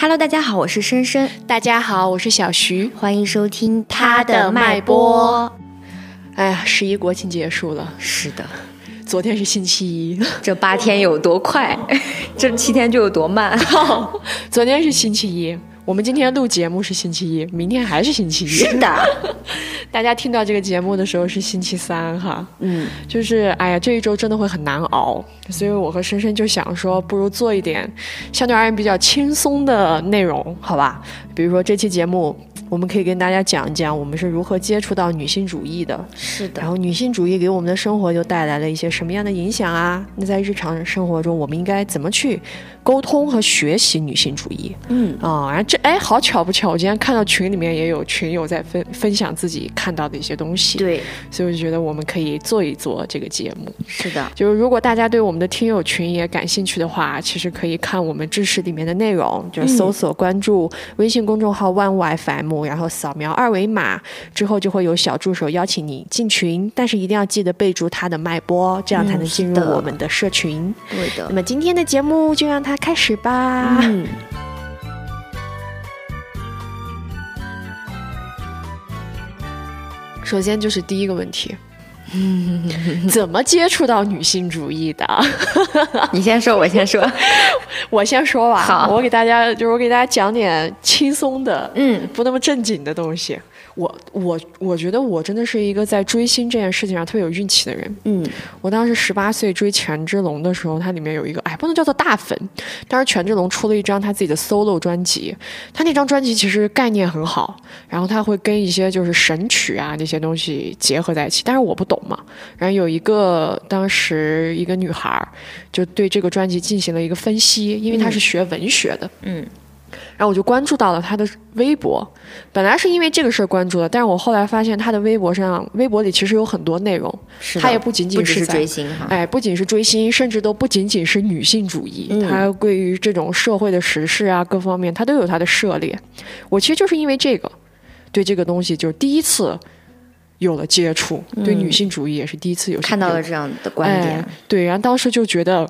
Hello，大家好，我是深深，大家好，我是小徐，欢迎收听他的脉搏。哎呀，十一国庆结束了，是的，昨天是星期一，这八天有多快，这七天就有多慢。昨天是星期一。我们今天录节目是星期一，明天还是星期一。是的，大家听到这个节目的时候是星期三哈。嗯，就是哎呀，这一周真的会很难熬，所以我和深深就想说，不如做一点相对而言比较轻松的内容，好吧？比如说这期节目。我们可以跟大家讲一讲我们是如何接触到女性主义的，是的。然后女性主义给我们的生活又带来了一些什么样的影响啊？那在日常生活中，我们应该怎么去沟通和学习女性主义？嗯啊，然后这哎，好巧不巧，我今天看到群里面也有群友在分分享自己看到的一些东西。对，所以我就觉得我们可以做一做这个节目。是的，就是如果大家对我们的听友群也感兴趣的话，其实可以看我们知识里面的内容，就是搜索关注微信公众号 One Y F M，然后扫描。二维码之后就会有小助手邀请你进群，但是一定要记得备注他的脉搏，这样才能进入我们的社群。对的。那么今天的节目就让它开始吧。嗯。首先就是第一个问题，怎么接触到女性主义的？你先说，我先说，我先说吧。好，我给大家就是我给大家讲点轻松的，嗯，不那么正经的东西。我我我觉得我真的是一个在追星这件事情上特别有运气的人。嗯，我当时十八岁追权志龙的时候，他里面有一个哎，不能叫做大粉。当时权志龙出了一张他自己的 solo 专辑，他那张专辑其实概念很好，然后他会跟一些就是神曲啊那些东西结合在一起，但是我不懂嘛。然后有一个当时一个女孩就对这个专辑进行了一个分析，因为她是学文学的。嗯。然后我就关注到了他的微博，本来是因为这个事儿关注的，但是我后来发现他的微博上，微博里其实有很多内容，他也不仅仅是追星哈，哎，不仅是追星，甚至都不仅仅是女性主义，他对于这种社会的时事啊各方面，他都有他的涉猎。我其实就是因为这个，对这个东西就第一次有了接触，对女性主义也是第一次有看到了这样的观点，对，然后当时就觉得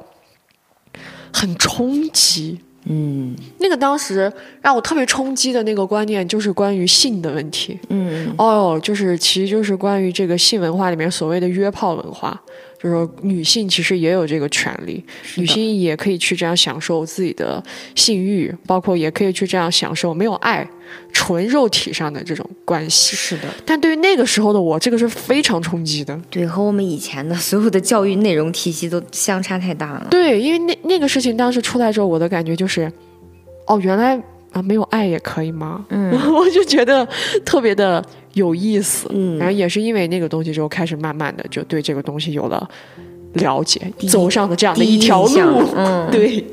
很冲击。嗯，那个当时让我特别冲击的那个观念，就是关于性的问题。嗯，哦，就是其实就是关于这个性文化里面所谓的约炮文化。就是说，女性其实也有这个权利，女性也可以去这样享受自己的性欲，包括也可以去这样享受没有爱、纯肉体上的这种关系。是的，但对于那个时候的我，这个是非常冲击的。对，和我们以前的所有的教育内容体系都相差太大了。对，因为那那个事情当时出来之后，我的感觉就是，哦，原来啊，没有爱也可以吗？嗯，我就觉得特别的。有意思，嗯，然后也是因为那个东西之后，开始慢慢的就对这个东西有了了解，走上了这样的一条路，嗯，对。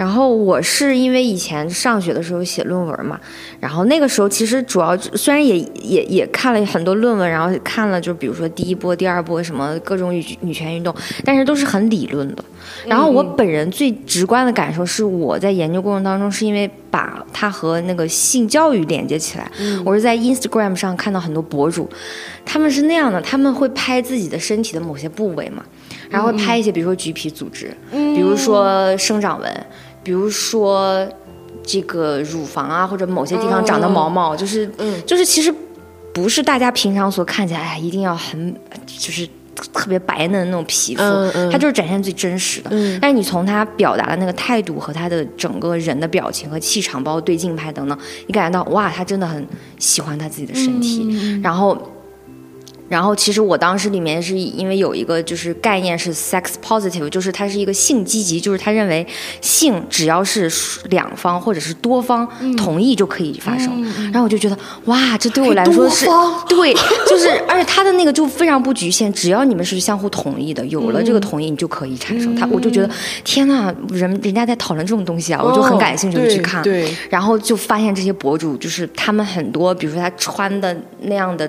然后我是因为以前上学的时候写论文嘛，然后那个时候其实主要虽然也也也看了很多论文，然后看了就比如说第一波、第二波什么各种女女权运动，但是都是很理论的。然后我本人最直观的感受是，我在研究过程当中是因为把它和那个性教育连接起来。我是在 Instagram 上看到很多博主，他们是那样的，他们会拍自己的身体的某些部位嘛，然后拍一些比如说橘皮组织，比如说生长纹。比如说，这个乳房啊，或者某些地方长的毛毛，就是，就是其实不是大家平常所看起来，哎，一定要很，就是特别白嫩的那种皮肤，它就是展现最真实的。但是你从他表达的那个态度和他的整个人的表情和气场，包括对镜拍等等，你感觉到哇，他真的很喜欢他自己的身体，然后。然后其实我当时里面是因为有一个就是概念是 sex positive，就是它是一个性积极，就是他认为性只要是两方或者是多方同意就可以发生。然后我就觉得哇，这对我来说是对，就是而且他的那个就非常不局限，只要你们是相互同意的，有了这个同意你就可以产生。他我就觉得天呐，人人家在讨论这种东西啊，我就很感兴趣去看。对，然后就发现这些博主就是他们很多，比如说他穿的那样的。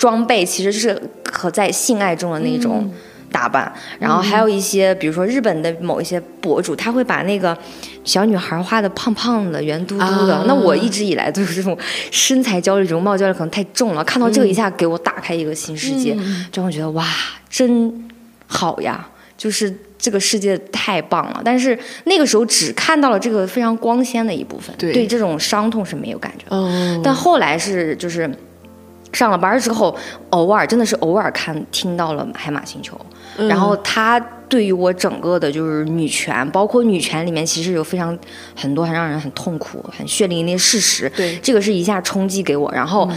装备其实是和在性爱中的那种打扮，然后还有一些，比如说日本的某一些博主，他会把那个小女孩画的胖胖的、圆嘟嘟的。那我一直以来都是这种身材焦虑、容貌焦虑可能太重了，看到这个一下给我打开一个新世界，就会觉得哇，真好呀。就是这个世界太棒了。但是那个时候只看到了这个非常光鲜的一部分，对这种伤痛是没有感觉。嗯，但后来是就是上了班之后，偶尔真的是偶尔看听到了《海马星球》，然后他。对于我整个的，就是女权，包括女权里面，其实有非常很多很让人很痛苦、很血淋淋的事实。对，这个是一下冲击给我，然后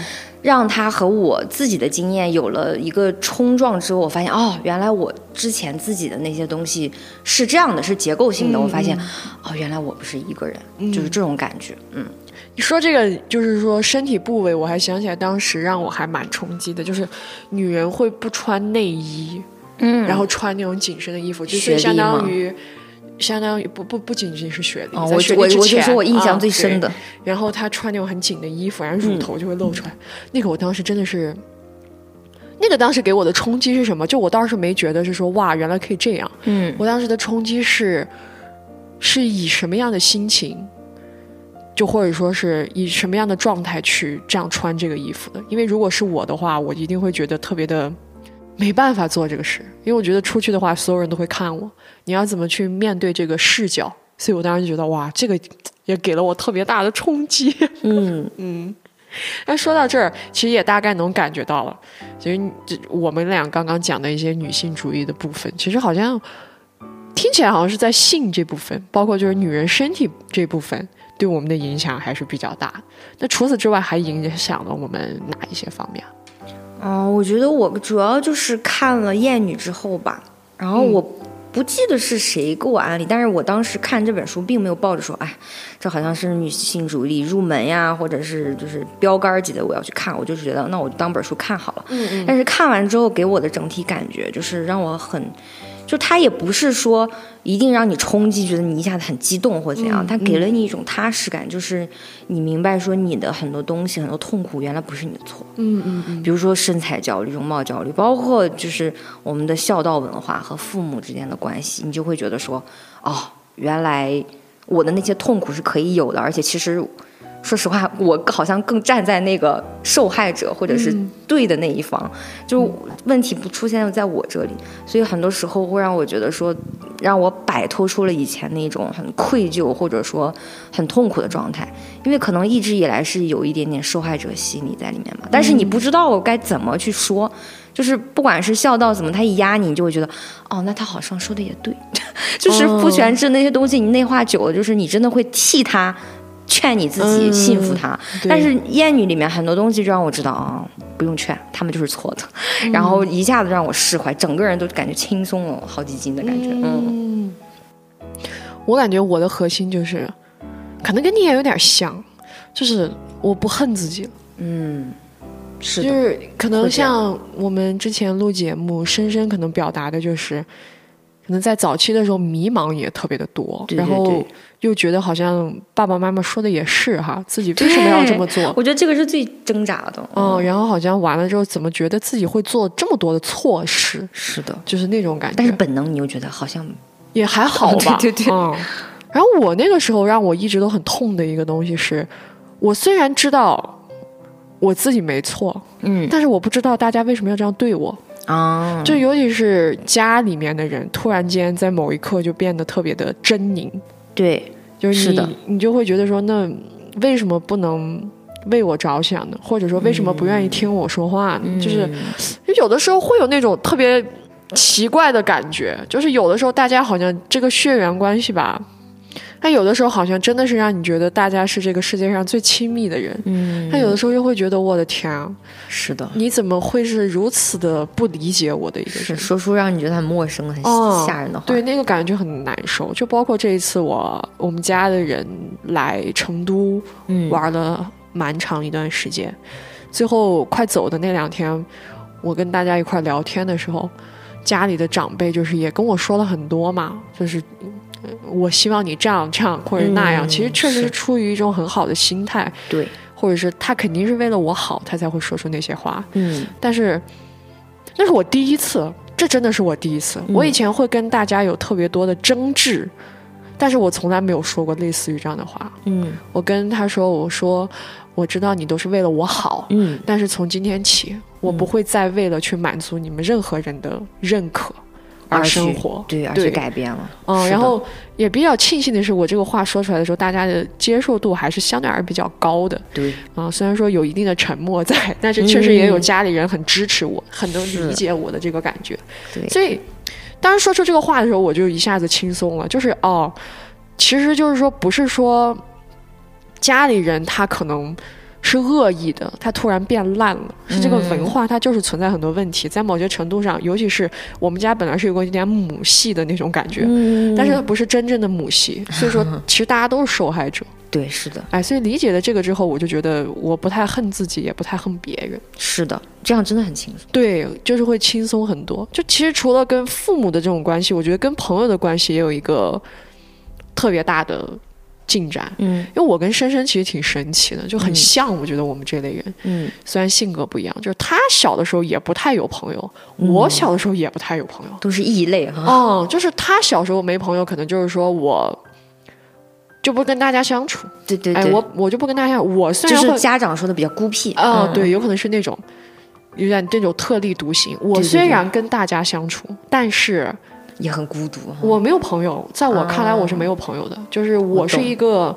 让他和我自己的经验有了一个冲撞之后，我发现哦，原来我之前自己的那些东西是这样的，是结构性的。我发现哦，原来我不是一个人，就是这种感觉。嗯，你说这个就是说身体部位，我还想起来当时让我还蛮冲击的，就是女人会不穿内衣。嗯，然后穿那种紧身的衣服，就是相当于，相当于不不不仅仅是雪莉，在雪莉之前，我我我印象最深的。然后她穿那种很紧的衣服，然后乳头就会露出来。那个我当时真的是，那个当时给我的冲击是什么？就我当时没觉得是说哇，原来可以这样。嗯，我当时的冲击是，是以什么样的心情，就或者说是以什么样的状态去这样穿这个衣服的？因为如果是我的话，我一定会觉得特别的。没办法做这个事，因为我觉得出去的话，所有人都会看我。你要怎么去面对这个视角？所以我当时就觉得，哇，这个也给了我特别大的冲击。嗯 嗯。那说到这儿，其实也大概能感觉到了，其实这我们俩刚刚讲的一些女性主义的部分，其实好像听起来好像是在性这部分，包括就是女人身体这部分，对我们的影响还是比较大。那除此之外，还影响了我们哪一些方面？哦，我觉得我主要就是看了《艳女》之后吧，然后我不记得是谁给我安利，但是我当时看这本书并没有抱着说，哎，这好像是女性主义入门呀，或者是就是标杆级的我要去看，我就是觉得那我就当本书看好了。嗯嗯。但是看完之后给我的整体感觉就是让我很。就他也不是说一定让你冲击，觉得你一下子很激动或怎样，他给了你一种踏实感，就是你明白说你的很多东西、很多痛苦原来不是你的错。嗯嗯嗯。比如说身材焦虑、容貌焦虑，包括就是我们的孝道文化和父母之间的关系，你就会觉得说，哦，原来我的那些痛苦是可以有的，而且其实。说实话，我好像更站在那个受害者或者是对的那一方，就问题不出现在我这里，所以很多时候会让我觉得说，让我摆脱出了以前那种很愧疚或者说很痛苦的状态，因为可能一直以来是有一点点受害者心理在里面嘛，但是你不知道该怎么去说，就是不管是孝道怎么，他一压你，你就会觉得，哦，那他好像说的也对，就是父权制那些东西，你内化久了，就是你真的会替他。劝你自己信服他，但是《艳女》里面很多东西就让我知道啊，不用劝，他们就是错的，然后一下子让我释怀，整个人都感觉轻松了好几斤的感觉。嗯，我感觉我的核心就是，可能跟你也有点像，就是我不恨自己了。嗯，是，就是可能像我们之前录节目，深深可能表达的就是。可能在早期的时候，迷茫也特别的多，然后又觉得好像爸爸妈妈说的也是哈，自己为什么要这么做？我觉得这个是最挣扎的。嗯，然后好像完了之后，怎么觉得自己会做这么多的错事？是的，就是那种感觉。但是本能你又觉得好像也还好吧？对对。嗯。然后我那个时候让我一直都很痛的一个东西是，我虽然知道我自己没错，嗯，但是我不知道大家为什么要这样对我。啊，就尤其是家里面的人，突然间在某一刻就变得特别的狰狞。对，就是你，你就会觉得说，那为什么不能为我着想呢？或者说，为什么不愿意听我说话呢？就是，有的时候会有那种特别奇怪的感觉，就是有的时候大家好像这个血缘关系吧。他有的时候好像真的是让你觉得大家是这个世界上最亲密的人，嗯，他有的时候又会觉得我的天啊，是的，你怎么会是如此的不理解我的一个人？说出让你觉得很陌生、很吓人的话，对，那个感觉就很难受。就包括这一次我我们家的人来成都玩了蛮长一段时间，最后快走的那两天，我跟大家一块聊天的时候，家里的长辈就是也跟我说了很多嘛，就是。我希望你这样这样或者那样，其实确实是出于一种很好的心态，对，或者是他肯定是为了我好，他才会说出那些话。嗯，但是那是我第一次，这真的是我第一次。我以前会跟大家有特别多的争执，但是我从来没有说过类似于这样的话。嗯，我跟他说，我说我知道你都是为了我好，嗯，但是从今天起，我不会再为了去满足你们任何人的认可。而生活，对，而且改变了。嗯，然后也比较庆幸的是，我这个话说出来的时候，大家的接受度还是相对而言比较高的。对，啊，虽然说有一定的沉默在，但是确实也有家里人很支持我，很能理解我的这个感觉。对，所以当时说出这个话的时候，我就一下子轻松了。就是哦，其实就是说，不是说家里人他可能。是恶意的，它突然变烂了。是这个文化，它就是存在很多问题，在某些程度上，尤其是我们家本来是有个一点母系的那种感觉，但是它不是真正的母系，所以说其实大家都是受害者。对，是的，哎，所以理解了这个之后，我就觉得我不太恨自己，也不太恨别人。是的，这样真的很轻松。对，就是会轻松很多。就其实除了跟父母的这种关系，我觉得跟朋友的关系也有一个特别大的。进展，嗯，因为我跟深深其实挺神奇的，就很像。我觉得我们这类人，嗯，虽然性格不一样，就是他小的时候也不太有朋友，我小的时候也不太有朋友，都是异类哈。哦，就是他小时候没朋友，可能就是说我就不跟大家相处，对对对，我我就不跟大家。我虽然就是家长说的比较孤僻，啊，对，有可能是那种有点那种特立独行。我虽然跟大家相处，但是。也很孤独，我没有朋友，在我看来我是没有朋友的，就是我是一个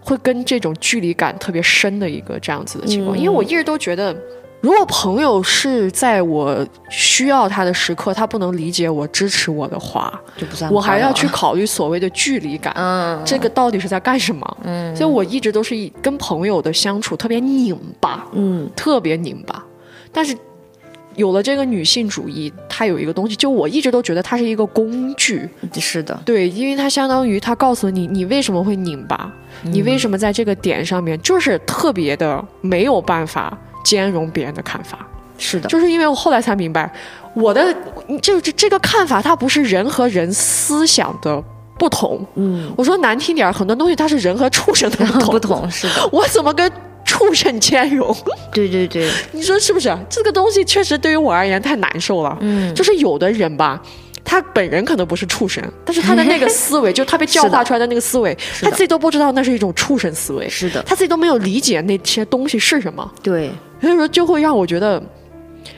会跟这种距离感特别深的一个这样子的情况，因为我一直都觉得，如果朋友是在我需要他的时刻，他不能理解我、支持我的话，就不算。我还要去考虑所谓的距离感，嗯，这个到底是在干什么？嗯，所以我一直都是以跟朋友的相处特别拧巴，嗯，特别拧巴，但是。有了这个女性主义，它有一个东西，就我一直都觉得它是一个工具。是的，对，因为它相当于它告诉你，你为什么会拧巴，你为什么在这个点上面就是特别的没有办法兼容别人的看法。是的，就是因为我后来才明白，我的就这这个看法，它不是人和人思想的不同。嗯，我说难听点儿，很多东西它是人和畜生的不同。不同，是的。我怎么跟？畜生兼容，对对对，你说是不是？这个东西确实对于我而言太难受了。嗯，就是有的人吧，他本人可能不是畜生，但是他的那个思维，就他被教化出来的那个思维，他自己都不知道那是一种畜生思维。是的，他自己都没有理解那些东西是什么。对，所以说就会让我觉得，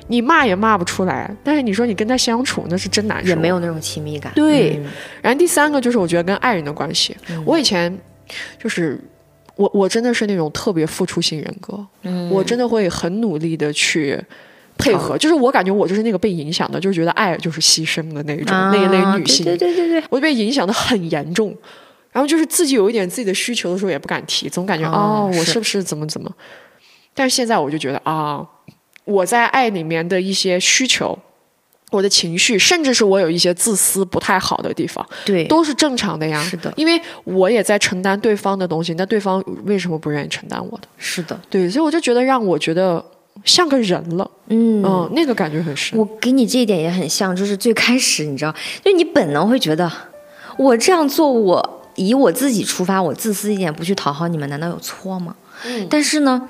你骂也骂不出来，但是你说你跟他相处，那是真难受，也没有那种亲密感。对，然后第三个就是我觉得跟爱人的关系，我以前就是。我我真的是那种特别付出型人格，我真的会很努力的去配合，就是我感觉我就是那个被影响的，就是觉得爱就是牺牲的那种那一类女性，对对对对，我被影响的很严重，然后就是自己有一点自己的需求的时候也不敢提，总感觉哦我是不是怎么怎么，但是现在我就觉得啊我在爱里面的一些需求。我的情绪，甚至是我有一些自私不太好的地方，对，都是正常的呀。是的，因为我也在承担对方的东西，那对方为什么不愿意承担我的？是的，对，所以我就觉得让我觉得像个人了，嗯嗯，那个感觉很深。我给你这一点也很像，就是最开始你知道，就你本能会觉得我这样做，我以我自己出发，我自私一点，不去讨好你们，难道有错吗？嗯，但是呢。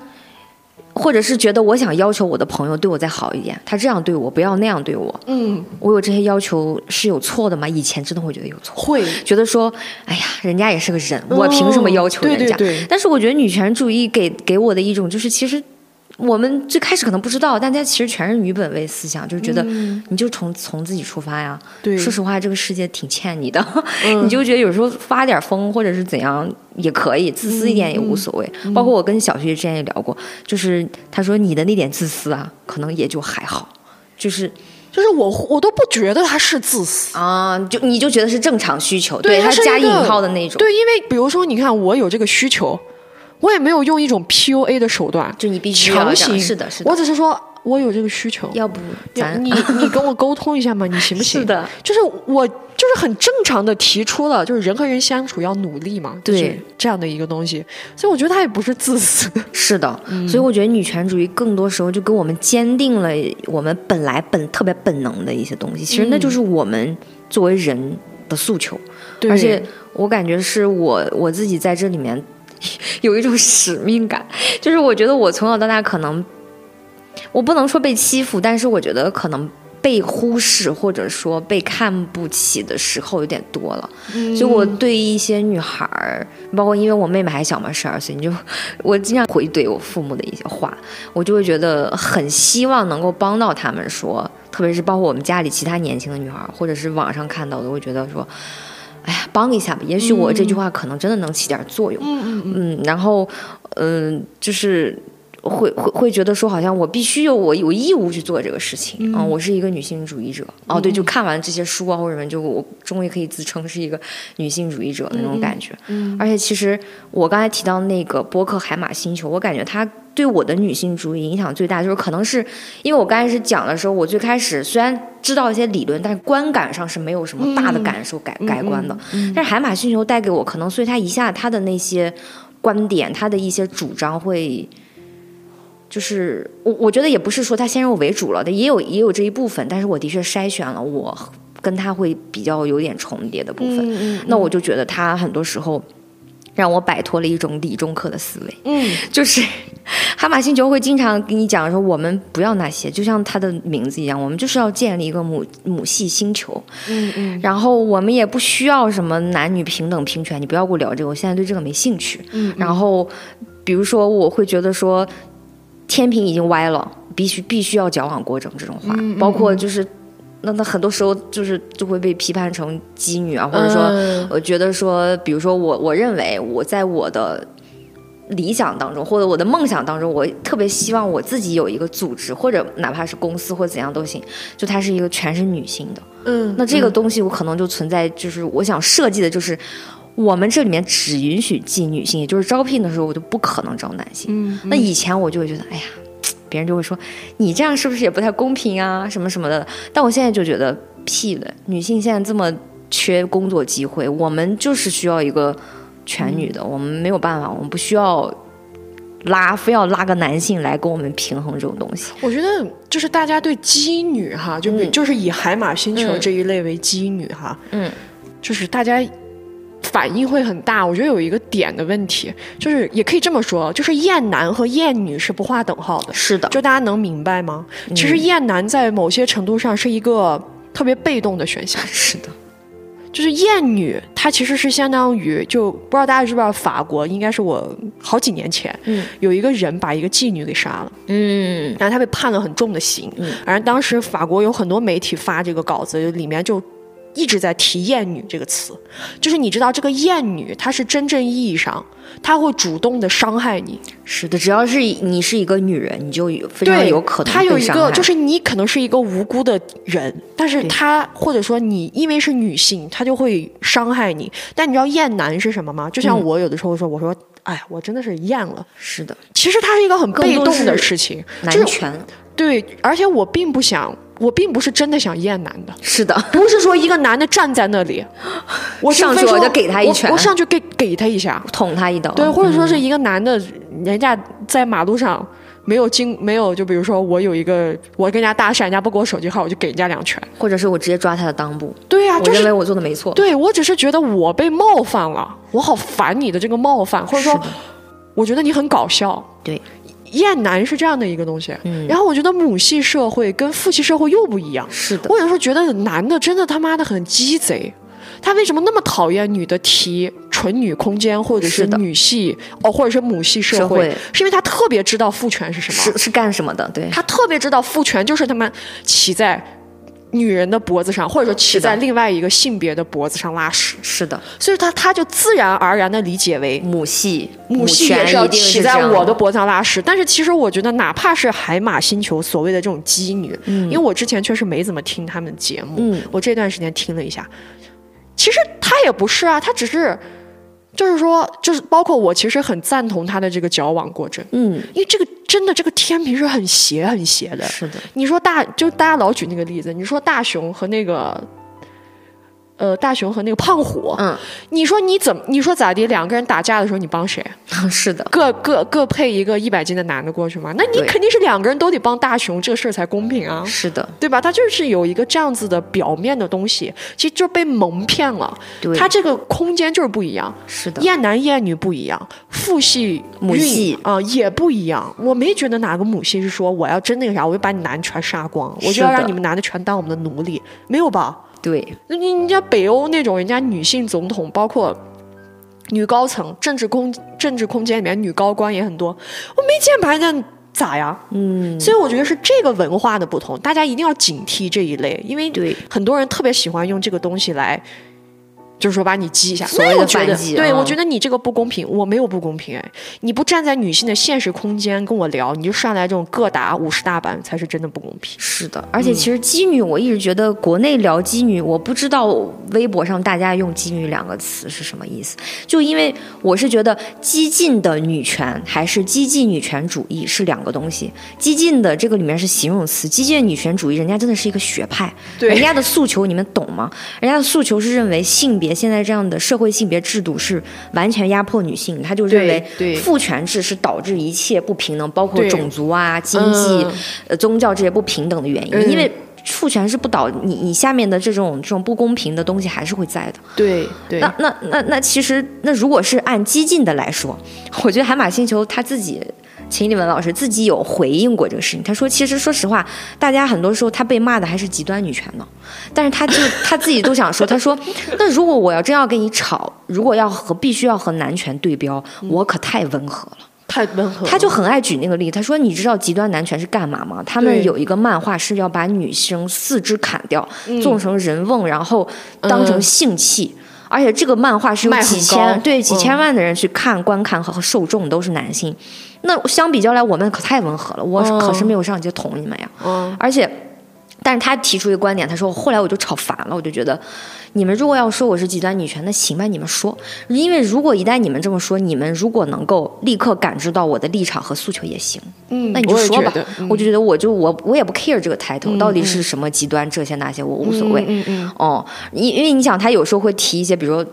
或者是觉得我想要求我的朋友对我再好一点，他这样对我，不要那样对我。嗯，我有这些要求是有错的吗？以前真的会觉得有错，会觉得说，哎呀，人家也是个人，我凭什么要求人家？但是我觉得女权主义给给我的一种就是，其实。我们最开始可能不知道，但它其实全是女本位思想，就是觉得你就从从自己出发呀。对，说实话，这个世界挺欠你的，你就觉得有时候发点疯或者是怎样也可以，自私一点也无所谓。包括我跟小学之前也聊过，就是他说你的那点自私啊，可能也就还好，就是就是我我都不觉得他是自私啊，就你就觉得是正常需求，对他加引号的那种。对，因为比如说你看我有这个需求。我也没有用一种 PUA 的手段，就你必须强行，是的，是的。我只是说我有这个需求，要不咱你 你跟我沟通一下嘛，你行不行？是的，就是我就是很正常的提出了，就是人和人相处要努力嘛，对这样的一个东西。所以我觉得他也不是自私，是的。所以我觉得女权主义更多时候就跟我们坚定了我们本来本特别本能的一些东西，其实那就是我们作为人的诉求。而且我感觉是我我自己在这里面。有一种使命感，就是我觉得我从小到大可能，我不能说被欺负，但是我觉得可能被忽视或者说被看不起的时候有点多了。所以我对一些女孩儿，包括因为我妹妹还小嘛，十二岁，你就我经常回怼我父母的一些话，我就会觉得很希望能够帮到他们，说特别是包括我们家里其他年轻的女孩，或者是网上看到的，我觉得说，哎呀，帮一下吧，也许我这句话可能真的能起点作用。嗯嗯嗯。然后，嗯，就是。会会会觉得说，好像我必须有我有义务去做这个事情啊！我是一个女性主义者哦，对，就看完这些书啊或者什么，就我终于可以自称是一个女性主义者那种感觉。嗯，而且其实我刚才提到那个播客《海马星球》，我感觉它对我的女性主义影响最大，就是可能是因为我刚开始讲的时候，我最开始虽然知道一些理论，但是观感上是没有什么大的感受改改观的。但是《海马星球》带给我，可能所以它一下它的那些观点，它的一些主张会。就是我，我觉得也不是说他先入为主了的，也有也有这一部分，但是我的确筛选了我跟他会比较有点重叠的部分，嗯那我就觉得他很多时候让我摆脱了一种理中客的思维，嗯，就是哈马星球会经常跟你讲说，我们不要那些，就像他的名字一样，我们就是要建立一个母母系星球，嗯嗯，然后我们也不需要什么男女平等平权，你不要跟我聊这个，我现在对这个没兴趣，嗯，然后比如说我会觉得说。天平已经歪了，必须必须要矫枉过正这种话，包括就是那那很多时候就是就会被批判成妓女啊，或者说我觉得说，比如说我我认为我在我的理想当中或者我的梦想当中，我特别希望我自己有一个组织或者哪怕是公司或怎样都行，就它是一个全是女性的，嗯，那这个东西我可能就存在，就是我想设计的就是我们这里面只允许进女性，也就是招聘的时候我就不可能招男性，嗯，那以前我就会觉得，哎呀。别人就会说，你这样是不是也不太公平啊？什么什么的。但我现在就觉得屁的，女性现在这么缺工作机会，我们就是需要一个全女的，我们没有办法，我们不需要拉，非要拉个男性来跟我们平衡这种东西。我觉得就是大家对基女哈，就就是以海马星球这一类为基女哈，嗯，就是大家。反应会很大，我觉得有一个点的问题，就是也可以这么说，就是厌男和厌女是不划等号的。是的，就大家能明白吗？其实厌男在某些程度上是一个特别被动的选项。是的，就是厌女，它其实是相当于，就不知道大家知不知道，法国应该是我好几年前，嗯，有一个人把一个妓女给杀了，嗯，然后他被判了很重的刑，嗯，而当时法国有很多媒体发这个稿子，里面就。一直在提“厌女”这个词，就是你知道这个“厌女”，她是真正意义上，她会主动的伤害你。是的，只要是你是一个女人，你就非常有可能她有一个，就是你可能是一个无辜的人，但是她或者说你因为是女性，她就会伤害你。但你知道“厌男”是什么吗？就像我有的时候说，我说，哎，我真的是厌了。是的，其实它是一个很被动的事情，男权。对，而且我并不想。我并不是真的想验男的，是的，不是说一个男的站在那里，我 上去我就给他一拳，我上去给给他一下，捅他一刀，对，或者说是一个男的，人家在马路上没有经没有，就比如说我有一个我跟人家搭讪，人家不给我手机号，我就给人家两拳，或者是我直接抓他的裆部，对呀，我认为我做的没错，对我只是觉得我被冒犯了，我好烦你的这个冒犯，或者说我觉得你很搞笑，对。厌男是这样的一个东西，然后我觉得母系社会跟父系社会又不一样。是的，我有时候觉得男的真的他妈的很鸡贼，他为什么那么讨厌女的提纯女空间或者是女系哦，或者是母系社会？是因为他特别知道父权是什么，是是干什么的？对他特别知道父权就是他妈骑在。女人的脖子上，或者说骑在另外一个性别的脖子上拉屎，是的，所以他他就自然而然的理解为母系，母系也是要骑在我的脖子上拉屎。但是其实我觉得，哪怕是海马星球所谓的这种妓女，因为我之前确实没怎么听他们的节目，我这段时间听了一下，其实他也不是啊，他只是。就是说，就是包括我，其实很赞同他的这个矫枉过正。嗯，因为这个真的，这个天平是很斜、很斜的。是的，你说大，就大家老举那个例子，你说大熊和那个。呃，大雄和那个胖虎，嗯，你说你怎么？你说咋地？两个人打架的时候，你帮谁？是的，各各各配一个一百斤的男的过去吗？那你肯定是两个人都得帮大雄，这个事儿才公平啊！是的，对吧？他就是有一个这样子的表面的东西，其实就被蒙骗了。对，他这个空间就是不一样。是的，厌男厌女不一样，父系母系啊也不一样。我没觉得哪个母系是说我要真那个啥，我就把你男的全杀光，我就要让你们男的全当我们的奴隶，没有吧？对，那你人家北欧那种人家女性总统，包括女高层、政治空政治空间里面女高官也很多，我没见把人家咋呀？嗯，所以我觉得是这个文化的不同，大家一定要警惕这一类，因为对很多人特别喜欢用这个东西来。就是说把你激一下，所谓的反击。对，我觉得你这个不公平，我没有不公平哎，你不站在女性的现实空间跟我聊，你就上来这种各打五十大板，才是真的不公平。是的，而且其实激女，我一直觉得国内聊激女，我不知道微博上大家用激女两个词是什么意思，就因为我是觉得激进的女权还是激进女权主义是两个东西。激进的这个里面是形容词，激进女权主义人家真的是一个学派，人家的诉求你们懂吗？人家的诉求是认为性别。现在这样的社会性别制度是完全压迫女性，他就认为父权制是导致一切不平等，包括种族啊、经济、呃、宗教这些不平等的原因。因为父权是不倒你，你下面的这种这种不公平的东西还是会在的。对对。那那那那其实那如果是按激进的来说，我觉得海马星球他自己。秦立文老师自己有回应过这个事情，他说：“其实说实话，大家很多时候他被骂的还是极端女权呢。但是他就他自己都想说，他说，那如果我要真要跟你吵，如果要和必须要和男权对标，我可太温和了，太温和。他就很爱举那个例，他说，你知道极端男权是干嘛吗？他们有一个漫画是要把女生四肢砍掉，做成人瓮，然后当成性器。”而且这个漫画是有几千对几千万的人去看观看和受众都是男性，那相比较来我们可太温和了，我可是没有上街捅你们呀。而且，但是他提出一个观点，他说后来我就吵烦了，我就觉得。你们如果要说我是极端女权，那行吧，你们说。因为如果一旦你们这么说，你们如果能够立刻感知到我的立场和诉求也行。嗯，那你就说吧。我就觉得，我就我我也不 care 这个 title 到底是什么极端这些那些，我无所谓。嗯嗯。哦，因因为你想，他有时候会提一些，比如说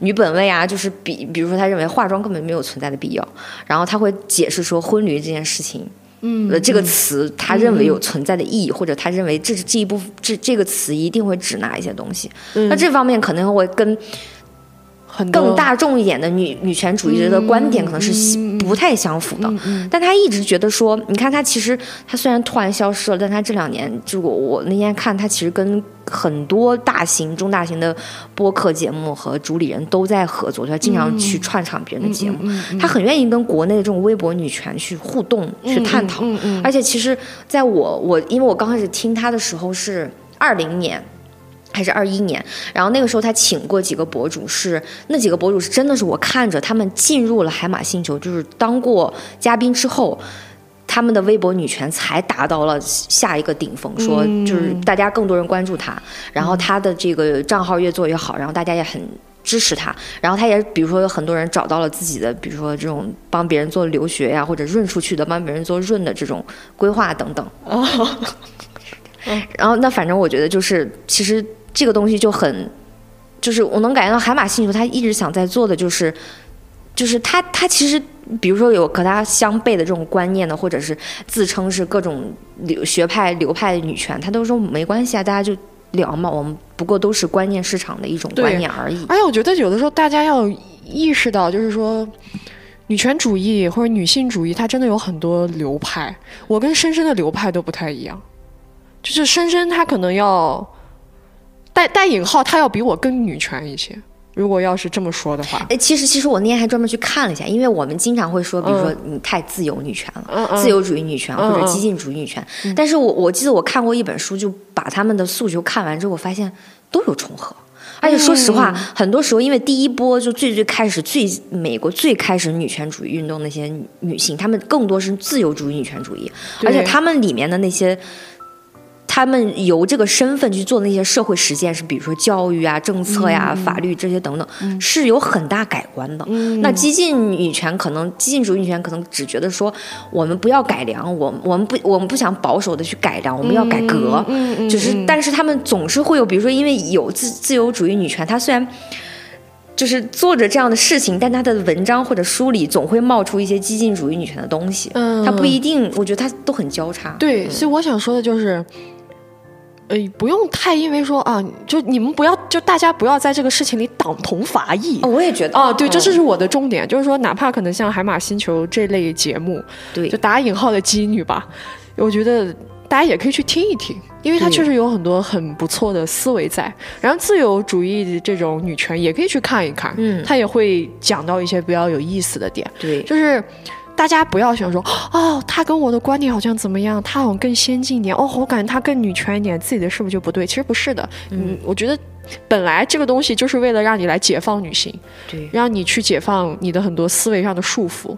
女本位啊，就是比比如说他认为化妆根本没有存在的必要，然后他会解释说婚礼这件事情。嗯，这个词他认为有存在的意义，或者他认为这是这一部这这个词一定会指哪一些东西。那这方面可能会跟。更大众一点的女女权主义者的观点可能是不太相符的，但他一直觉得说，你看他其实他虽然突然消失了，但他这两年就我我那天看他其实跟很多大型中大型的播客节目和主理人都在合作，他经常去串场别人的节目，他很愿意跟国内的这种微博女权去互动去探讨，而且其实在我我因为我刚开始听他的时候是二零年。还是二一年，然后那个时候他请过几个博主，是那几个博主是真的是我看着他们进入了海马星球，就是当过嘉宾之后，他们的微博女权才达到了下一个顶峰，说就是大家更多人关注他，然后他的这个账号越做越好，然后大家也很支持他，然后他也比如说有很多人找到了自己的，比如说这种帮别人做留学呀，或者润出去的帮别人做润的这种规划等等。哦 然后那反正我觉得就是其实。这个东西就很，就是我能感觉到海马星球他一直想在做的就是，就是他他其实比如说有和他相悖的这种观念的，或者是自称是各种流学派流派的女权，他都说没关系啊，大家就聊嘛，我们不过都是观念市场的一种观念而已。而且我觉得有的时候大家要意识到，就是说女权主义或者女性主义，它真的有很多流派。我跟深深的流派都不太一样，就是深深他可能要。带带引号，他要比我更女权一些。如果要是这么说的话，哎，其实其实我那天还专门去看了一下，因为我们经常会说，比如说你太自由女权了，自由主义女权或者激进主义女权。但是我我记得我看过一本书，就把他们的诉求看完之后，我发现都有重合。而且说实话，很多时候因为第一波就最最开始最美国最开始女权主义运动那些女性，她们更多是自由主义女权主义，而且她们里面的那些。他们由这个身份去做那些社会实践，是比如说教育啊、政策呀、法律这些等等，是有很大改观的。那激进女权可能，激进主义女权可能只觉得说，我们不要改良，我我们不我们不想保守的去改良，我们要改革。就是，但是他们总是会有，比如说，因为有自自由主义女权，她虽然就是做着这样的事情，但她的文章或者书里总会冒出一些激进主义女权的东西。嗯，她不一定，我觉得她都很交叉。对，所以我想说的就是。呃，不用太因为说啊，就你们不要，就大家不要在这个事情里党同伐异。哦，我也觉得啊，对，这这是我的重点，就是说，哪怕可能像海马星球这类节目，对，就打引号的基女吧，我觉得大家也可以去听一听。因为它确实有很多很不错的思维在，然后自由主义这种女权也可以去看一看，嗯，它也会讲到一些比较有意思的点，对，就是大家不要想说哦，他跟我的观点好像怎么样，他好像更先进一点哦，我感觉他更女权一点，自己的是不是就不对？其实不是的，嗯，我觉得本来这个东西就是为了让你来解放女性，对，让你去解放你的很多思维上的束缚。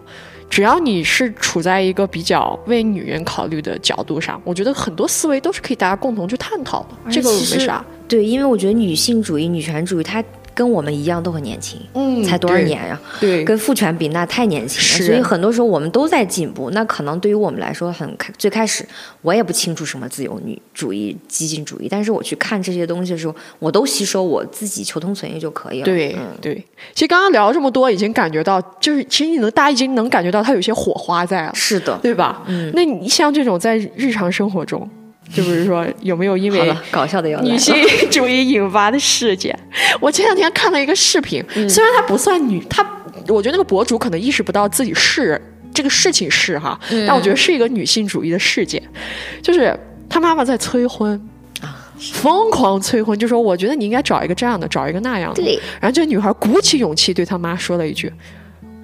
只要你是处在一个比较为女人考虑的角度上，我觉得很多思维都是可以大家共同去探讨的，这个没啥。对，因为我觉得女性主义、女权主义它。跟我们一样都很年轻，嗯，才多少年呀？对，跟父权比那太年轻了，所以很多时候我们都在进步。那可能对于我们来说很开，最开始我也不清楚什么自由女主义、激进主义，但是我去看这些东西的时候，我都吸收，我自己求同存异就可以了。对，对。其实刚刚聊了这么多，已经感觉到，就是其实你能，大家已经能感觉到它有些火花在了，是的，对吧？嗯。那你像这种在日常生活中。就比如说，有没有因为搞笑的女性主义引发的事件？我前两天看了一个视频，虽然它不算女，他我觉得那个博主可能意识不到自己是这个事情是哈，但我觉得是一个女性主义的事件，就是他妈妈在催婚啊，疯狂催婚，就说我觉得你应该找一个这样的，找一个那样的。对，然后这女孩鼓起勇气对他妈说了一句：“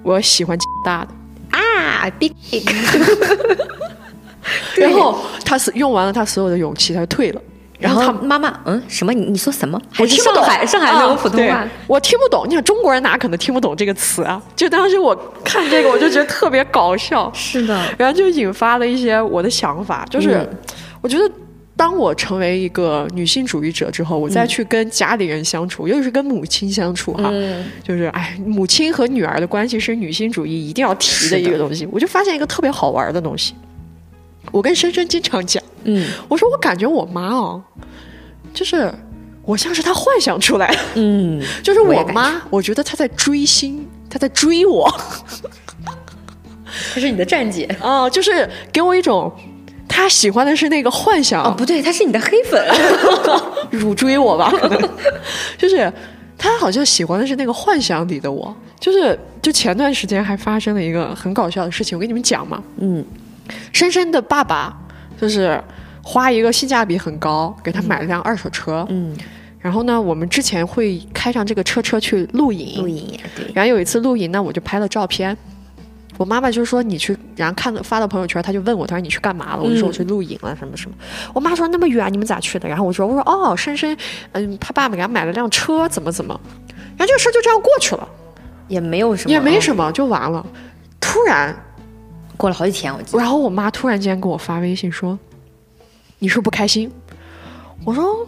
我喜欢大的。啊，big。” 然后他是用完了他所有的勇气，他就退了。然后他妈妈，嗯，什么？你你说什么？我听不懂。上海上海那种普通话，我听不懂。你想中国人哪可能听不懂这个词啊？就当时我看这个，我就觉得特别搞笑。是的。然后就引发了一些我的想法，就是我觉得当我成为一个女性主义者之后，我再去跟家里人相处，尤其是跟母亲相处哈，就是哎，母亲和女儿的关系是女性主义一定要提的一个东西。我就发现一个特别好玩的东西。我跟深深经常讲，嗯，我说我感觉我妈哦，就是我像是她幻想出来的，嗯，就是我妈，我觉得她在追星，她在追我，她是你的站姐。哦，就是给我一种她喜欢的是那个幻想哦，不对，她是你的黑粉，辱追我吧，可 能就是她好像喜欢的是那个幻想里的我，就是就前段时间还发生了一个很搞笑的事情，我跟你们讲嘛，嗯。深深的爸爸就是花一个性价比很高，给他买了辆二手车。嗯，然后呢，我们之前会开上这个车车去露营。露营，对。然后有一次露营呢，我就拍了照片。我妈妈就说你去，然后看发到朋友圈，他就问我，他说你去干嘛了？我就说我去露营了，什么什么。我妈说那么远，你们咋去的？然后我说我说哦，深深，嗯，他爸爸给他买了辆车，怎么怎么。然后这个事就这样过去了，也没有什么，也没什么，就完了。突然。过了好几天，我记得。然后我妈突然间给我发微信说：“你是不开心？”我说：“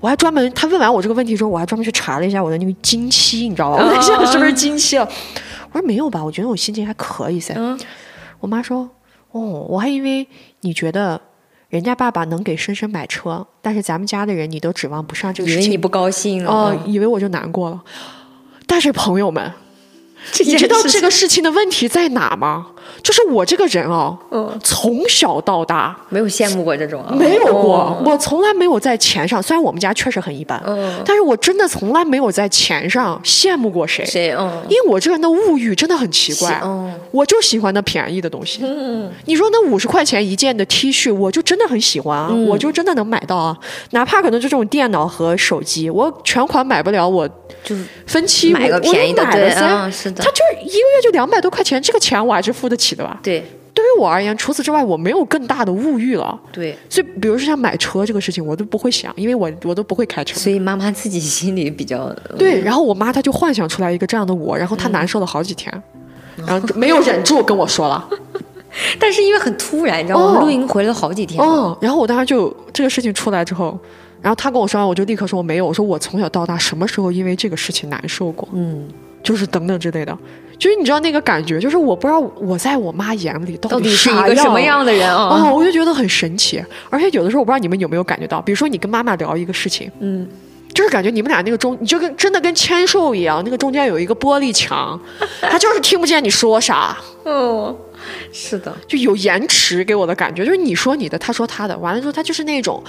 我还专门……”她问完我这个问题之后，我还专门去查了一下我的那个经期，你知道吧？我现在是不是经期了？我说没有吧，我觉得我心情还可以噻。我妈说：“哦，我还以为你觉得人家爸爸能给深深买车，但是咱们家的人你都指望不上这个事情，你不高兴哦，以为我就难过了。但是朋友们，你知道这个事情的问题在哪吗？”就是我这个人哦，从小到大没有羡慕过这种，没有过，我从来没有在钱上，虽然我们家确实很一般，但是我真的从来没有在钱上羡慕过谁。谁？嗯，因为我这人的物欲真的很奇怪，我就喜欢那便宜的东西。嗯，你说那五十块钱一件的 T 恤，我就真的很喜欢啊，我就真的能买到啊，哪怕可能就这种电脑和手机，我全款买不了，我就是分期买个便宜的，对，是的，他就一个月就两百多块钱，这个钱我还是付得起。起的吧？对，对于我而言，除此之外，我没有更大的物欲了。对，所以，比如说像买车这个事情，我都不会想，因为我我都不会开车。所以妈妈自己心里比较对。然后我妈她就幻想出来一个这样的我，然后她难受了好几天，然后没有忍住跟我说了。但是因为很突然，你知道吗？我们露营回来了好几天。哦。然后我当时就这个事情出来之后，然后她跟我说完，我就立刻说我没有。我说我从小到大什么时候因为这个事情难受过？嗯，就是等等之类的。就是你知道那个感觉，就是我不知道我在我妈眼里到底是一个什么样的人啊？哦，我就觉得很神奇。而且有的时候我不知道你们有没有感觉到，比如说你跟妈妈聊一个事情，嗯，就是感觉你们俩那个中，你就跟真的跟签售一样，那个中间有一个玻璃墙，他就是听不见你说啥。嗯，是的，就有延迟给我的感觉，就是你说你的，他说他的，完了之后他就是那种。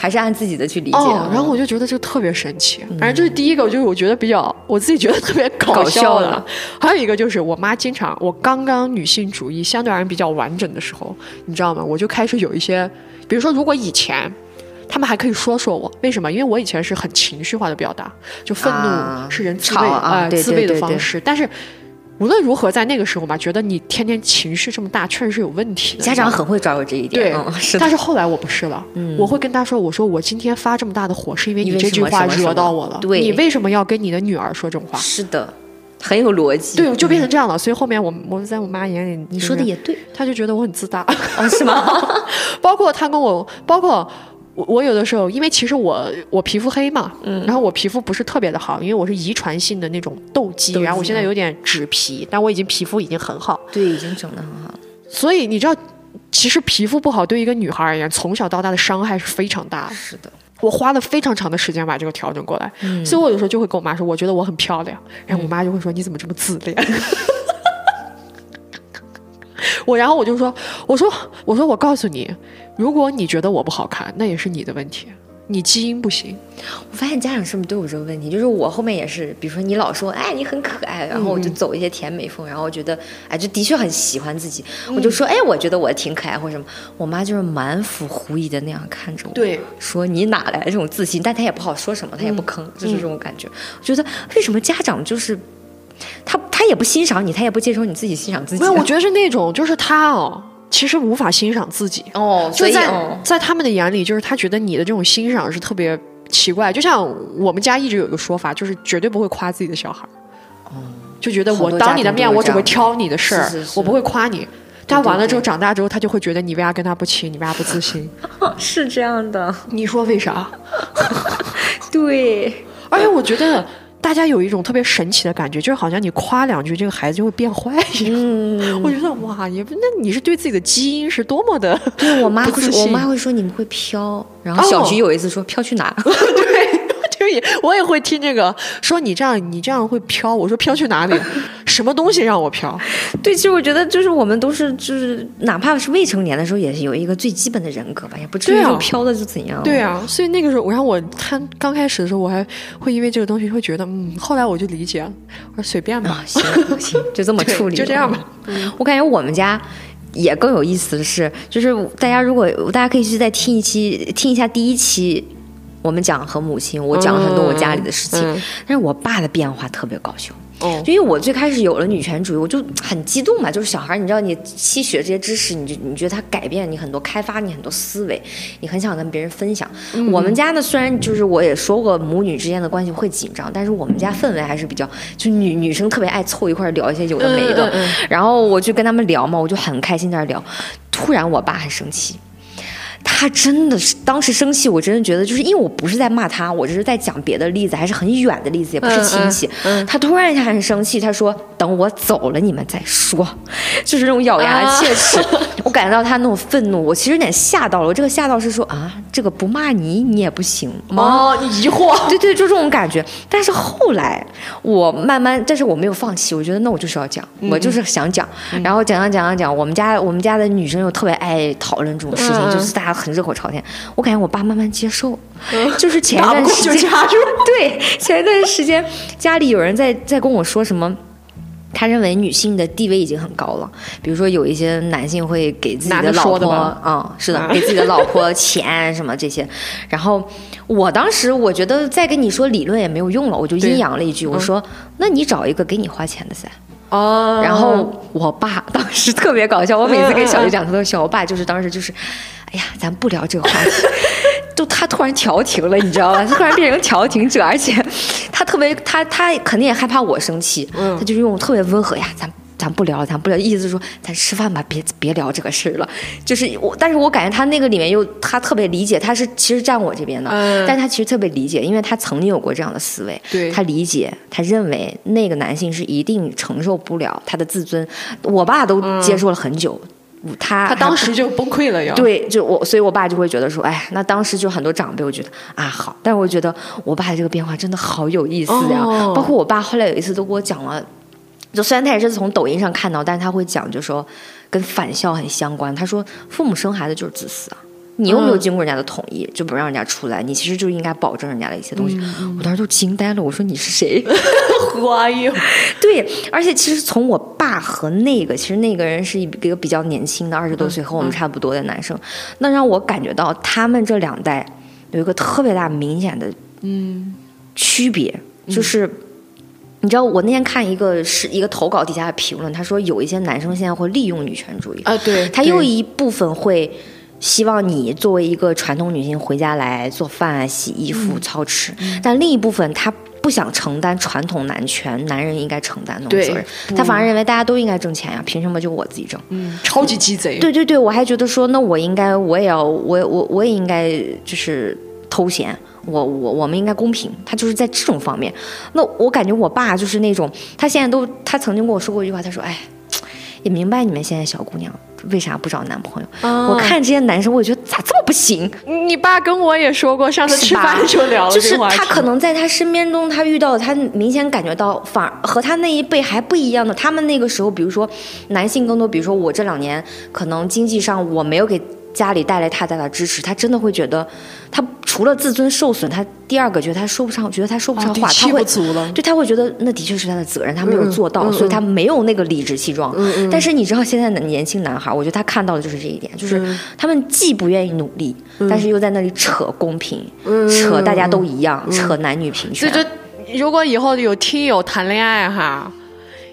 还是按自己的去理解，然后我就觉得这个特别神奇。反正这是第一个，就是我觉得比较我自己觉得特别搞笑的。还有一个就是我妈经常，我刚刚女性主义相对而言比较完整的时候，你知道吗？我就开始有一些，比如说如果以前他们还可以说说我，为什么？因为我以前是很情绪化的表达，就愤怒是人自卫啊自卫的方式，但是。无论如何，在那个时候吧，觉得你天天情绪这么大，确实是有问题的。家长很会抓住这一点，对，但是后来我不是了，我会跟他说：“我说我今天发这么大的火，是因为你这句话惹到我了。对，你为什么要跟你的女儿说这种话？是的，很有逻辑。对，就变成这样了。所以后面我我在我妈眼里，你说的也对，她就觉得我很自大，是吗？包括她跟我，包括。我我有的时候，因为其实我我皮肤黑嘛，嗯，然后我皮肤不是特别的好，因为我是遗传性的那种痘肌，然后我现在有点脂皮，但我已经皮肤已经很好，对，已经整得很好。所以你知道，其实皮肤不好对一个女孩而言，从小到大的伤害是非常大的。是的，我花了非常长的时间把这个调整过来，所以我有时候就会跟我妈说，我觉得我很漂亮，然后我妈就会说你怎么这么自恋？我然后我就说，我说我说我告诉你。如果你觉得我不好看，那也是你的问题，你基因不行。我发现家长是不是都有这个问题？就是我后面也是，比如说你老说，哎，你很可爱，然后我就走一些甜美风，然后我觉得，哎，就的确很喜欢自己，我就说，哎，我觉得我挺可爱或者什么。我妈就是满腹狐疑的那样看着我，对，说你哪来这种自信？但她也不好说什么，她也不吭，就是这种感觉。我觉得为什么家长就是他他也不欣赏你，他也不接受你自己欣赏自己？没有，我觉得是那种，就是他哦。其实无法欣赏自己哦，就在在他们的眼里，就是他觉得你的这种欣赏是特别奇怪。就像我们家一直有一个说法，就是绝对不会夸自己的小孩哦，就觉得我当你的面，我只会挑你的事儿，我不会夸你。他完了之后长大之后，他就会觉得你为啥跟他不亲，你为啥不自信？是这样的，你说为啥？对，而且我觉得。大家有一种特别神奇的感觉，就是好像你夸两句，这个孩子就会变坏一样。嗯，我觉得哇，你，那你是对自己的基因是多么的对我妈会，我妈会说你们会飘，然后小菊有一次说飘去哪？对。我也会听这个，说你这样你这样会飘。我说飘去哪里？什么东西让我飘？对，其实我觉得就是我们都是就是，哪怕是未成年的时候，也是有一个最基本的人格吧，也不至于飘的就怎样。对啊，所以那个时候，我让我他刚开始的时候，我还会因为这个东西会觉得，嗯，后来我就理解了，我说随便吧，行行，就这么 处理，就这样吧。我感觉我们家也更有意思的是，就是大家如果大家可以去再听一期，听一下第一期。我们讲和母亲，我讲了很多我家里的事情，但是我爸的变化特别搞笑。哦，因为我最开始有了女权主义，我就很激动嘛。就是小孩，你知道，你吸取这些知识，你就你觉得他改变你很多，开发你很多思维，你很想跟别人分享。我们家呢，虽然就是我也说过母女之间的关系会紧张，但是我们家氛围还是比较，就女女生特别爱凑一块聊一些有的没的。然后我就跟他们聊嘛，我就很开心在那聊。突然我爸很生气。他真的是当时生气，我真的觉得就是因为我不是在骂他，我只是在讲别的例子，还是很远的例子，也不是亲戚。他突然一下很生气，他说：“等我走了你们再说。”就是那种咬牙切齿，我感觉到他那种愤怒，我其实有点吓到了。我这个吓到是说啊，这个不骂你你也不行吗？你 疑惑？对对，就这种感觉。但是后来我慢慢，但是我没有放弃，我觉得那我就是要讲，我就是想讲，然后讲讲讲讲讲。我们家我们家的女生又特别爱讨论这种事情，就是大家。很热火朝天，我感觉我爸慢慢接受，就是前一段时间，对前一段时间家里有人在在跟我说什么，他认为女性的地位已经很高了，比如说有一些男性会给自己的老婆，嗯，是的，给自己的老婆钱什么这些，然后我当时我觉得再跟你说理论也没有用了，我就阴阳了一句，我说那你找一个给你花钱的噻。哦，然后我爸当时特别搞笑，我每次跟小姨讲，他都笑。我爸就是当时就是，哎呀，咱不聊这个话题，就他突然调停了，你知道吧？他突然变成调停者，而且他特别，他他肯定也害怕我生气，他就是用特别温和呀，咱。咱不聊，咱不聊，意思是说咱吃饭吧，别别聊这个事儿了。就是我，但是我感觉他那个里面又他特别理解，他是其实站我这边的，但他其实特别理解，因为他曾经有过这样的思维。对，他理解，他认为那个男性是一定承受不了他的自尊。我爸都接受了很久，他他当时就崩溃了，要对，就我，所以我爸就会觉得说，哎，那当时就很多长辈，我觉得啊好，但是我觉得我爸的这个变化真的好有意思呀。包括我爸后来有一次都给我讲了。就虽然他也是从抖音上看到，但是他会讲，就说跟返校很相关。他说，父母生孩子就是自私啊，你又没有经过人家的同意，就不让人家出来，你其实就应该保证人家的一些东西。我当时就惊呆了，我说你是谁？对，而且其实从我爸和那个，其实那个人是一个比较年轻的，二十多岁和我们差不多的男生，那让我感觉到他们这两代有一个特别大明显的嗯区别，就是。你知道我那天看一个是一个投稿底下的评论，他说有一些男生现在会利用女权主义。啊，对他又一部分会希望你作为一个传统女性回家来做饭、洗衣服、操持，但另一部分他不想承担传统男权男人应该承担的责任，他反而认为大家都应该挣钱呀，凭什么就我自己挣？嗯，超级鸡贼。对对对，我还觉得说那我应该我也要我我我也应该就是偷闲。我我我们应该公平，他就是在这种方面。那我感觉我爸就是那种，他现在都他曾经跟我说过一句话，他说：“哎，也明白你们现在小姑娘为啥不找男朋友。”我看这些男生，我觉得咋这么不行？你爸跟我也说过，上次吃饭就聊了就是他可能在他身边中，他遇到他明显感觉到，反而和他那一辈还不一样的。他们那个时候，比如说男性更多，比如说我这两年可能经济上我没有给。家里带来太大的支持，他真的会觉得，他除了自尊受损，他第二个觉得他说不上，觉得他说不上话，他会对他会觉得那的确是他的责任，他没有做到，所以他没有那个理直气壮。但是你知道现在的年轻男孩，我觉得他看到的就是这一点，就是他们既不愿意努力，但是又在那里扯公平，扯大家都一样，扯男女平权。就如果以后有听友谈恋爱哈。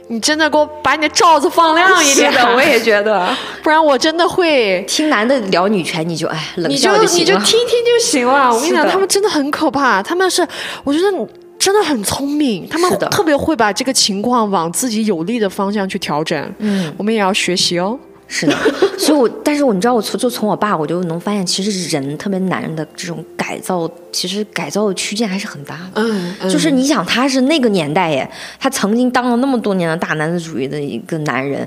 你真的给我把你的罩子放亮一点，我也觉得，不然我真的会听男的聊女权，你就哎冷笑就行了。你就你就听听就行了。我跟你讲，他们真的很可怕，他们是我觉得真的很聪明，他们特别会把这个情况往自己有利的方向去调整。嗯，我们也要学习哦。是的，所以，我但是我你知道，我从就从我爸，我就能发现，其实人特别男人的这种改造，其实改造的区间还是很大的。嗯，就是你想，他是那个年代耶，他曾经当了那么多年的大男子主义的一个男人，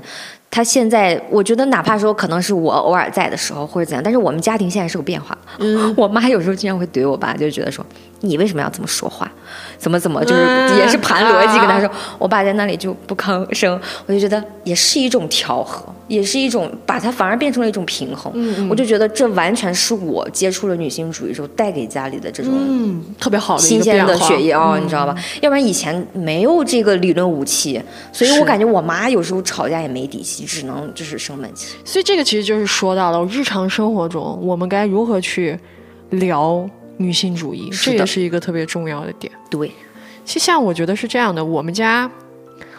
他现在，我觉得哪怕说可能是我偶尔在的时候或者怎样，但是我们家庭现在是有变化。嗯，我妈有时候经常会怼我爸，就觉得说。你为什么要这么说话？怎么怎么就是也是盘逻辑跟他说，我爸在那里就不吭声，我就觉得也是一种调和，也是一种把它反而变成了一种平衡。我就觉得这完全是我接触了女性主义之后带给家里的这种特别好的新鲜的血液啊，你知道吧？要不然以前没有这个理论武器，所以我感觉我妈有时候吵架也没底气，只能就是生闷气。所以这个其实就是说到了日常生活中我们该如何去聊。女性主义，这也是一个特别重要的点。对，其实像我觉得是这样的，我们家，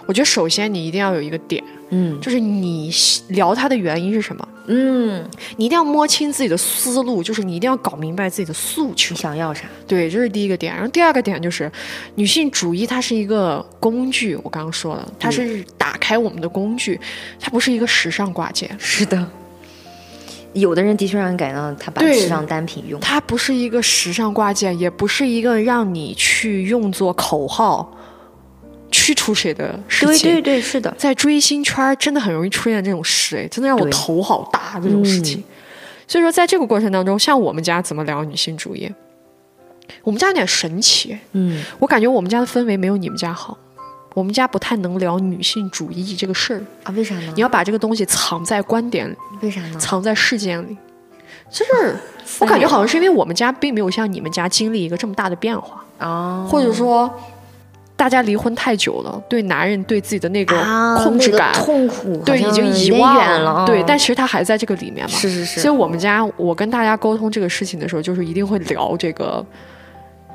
我觉得首先你一定要有一个点，嗯，就是你聊它的原因是什么，嗯，你一定要摸清自己的思路，就是你一定要搞明白自己的诉求，想要啥？对，这是第一个点。然后第二个点就是，女性主义它是一个工具，我刚刚说了，它是打开我们的工具，它不是一个时尚挂件。是的。有的人的确让人感到他把时尚单品用，它不是一个时尚挂件，也不是一个让你去用作口号驱除谁的事情。对对对，是的，在追星圈真的很容易出现这种事，哎，真的让我头好大这种事情。所以说，在这个过程当中，像我们家怎么聊女性主义，我们家有点神奇。嗯，我感觉我们家的氛围没有你们家好。我们家不太能聊女性主义这个事儿啊？为啥呢？你要把这个东西藏在观点里，为啥呢？藏在事件里，就是 我感觉好像是因为我们家并没有像你们家经历一个这么大的变化啊，或者说大家离婚太久了，对男人对自己的那个控制感、痛苦，对已经遗忘了，对，但其实他还在这个里面嘛。是是是。所以我们家我跟大家沟通这个事情的时候，就是一定会聊这个。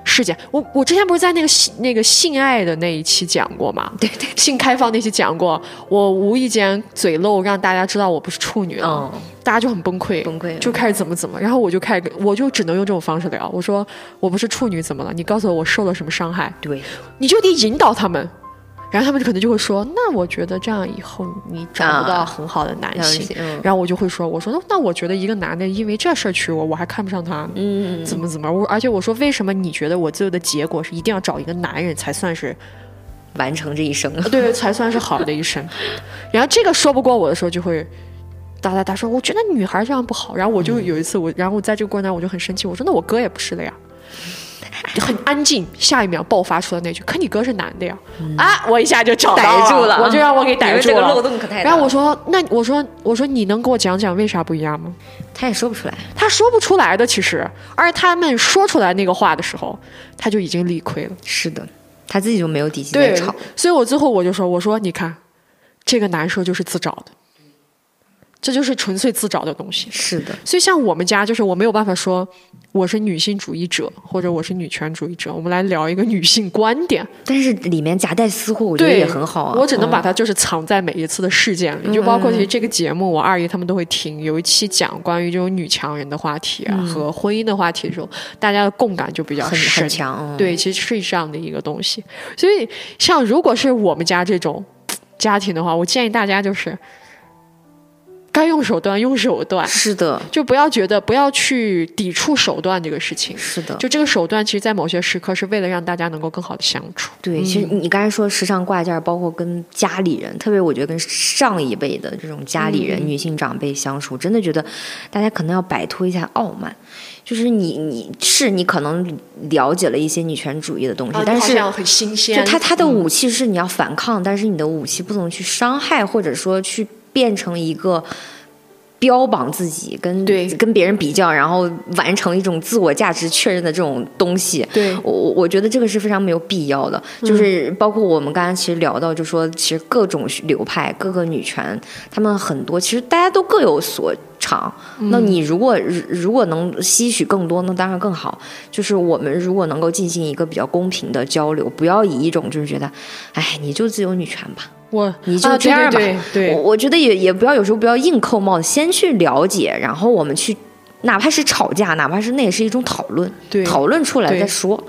事件，我我之前不是在那个性那个性爱的那一期讲过吗？对对，性开放那期讲过，我无意间嘴漏让大家知道我不是处女了，大家就很崩溃，崩溃，就开始怎么怎么，然后我就开始，我就只能用这种方式聊，我说我不是处女怎么了？你告诉我我受了什么伤害？对，你就得引导他们。然后他们可能就会说：“那我觉得这样以后你找不到很好的男性。”然后我就会说：“我说那那我觉得一个男的因为这事儿娶我，我还看不上他，嗯，怎么怎么？我而且我说为什么你觉得我最后的结果是一定要找一个男人才算是完成这一生？对，才算是好的一生。然后这个说不过我的时候，就会哒哒哒说：我觉得女孩这样不好。然后我就有一次我，然后我在这个过程当中我就很生气，我说：那我哥也不是的呀。”很安静，下一秒爆发出了那句：“可你哥是男的呀！”啊，我一下就找逮住了，我就让我给逮住了。漏洞可太然后我说：“那我说我说你能给我讲讲为啥不一样吗？”他也说不出来，他说不出来的。其实，而他们说出来那个话的时候，他就已经理亏了。是的，他自己就没有底气在吵。所以我最后我就说：“我说你看，这个难受就是自找的。这就是纯粹自找的东西。是的，所以像我们家，就是我没有办法说我是女性主义者或者我是女权主义者。我们来聊一个女性观点，但是里面夹带私货，我觉得也很好啊。我只能把它就是藏在每一次的事件里，就包括其实这个节目，我二姨他们都会听。有一期讲关于这种女强人的话题啊和婚姻的话题的时候，大家的共感就比较很很强。对，其实是这样的一个东西。所以像如果是我们家这种家庭的话，我建议大家就是。该用手段用手段，是的，就不要觉得不要去抵触手段这个事情，是的，就这个手段，其实，在某些时刻是为了让大家能够更好的相处。对，其实你刚才说时尚挂件，包括跟家里人，特别我觉得跟上一辈的这种家里人、女性长辈相处，真的觉得大家可能要摆脱一下傲慢，就是你你是你可能了解了一些女权主义的东西，但是很新鲜，就他他的武器是你要反抗，但是你的武器不能去伤害，或者说去。变成一个标榜自己跟对跟别人比较，然后完成一种自我价值确认的这种东西。对我我觉得这个是非常没有必要的。就是包括我们刚刚其实聊到，就说其实各种流派、各个女权，他们很多其实大家都各有所长。那你如果如果能吸取更多，那当然更好。就是我们如果能够进行一个比较公平的交流，不要以一种就是觉得，哎，你就自由女权吧。我你就这样吧，我我觉得也也不要有时候不要硬扣帽子，先去了解，然后我们去，哪怕是吵架，哪怕是那也是一种讨论，讨论出来再说。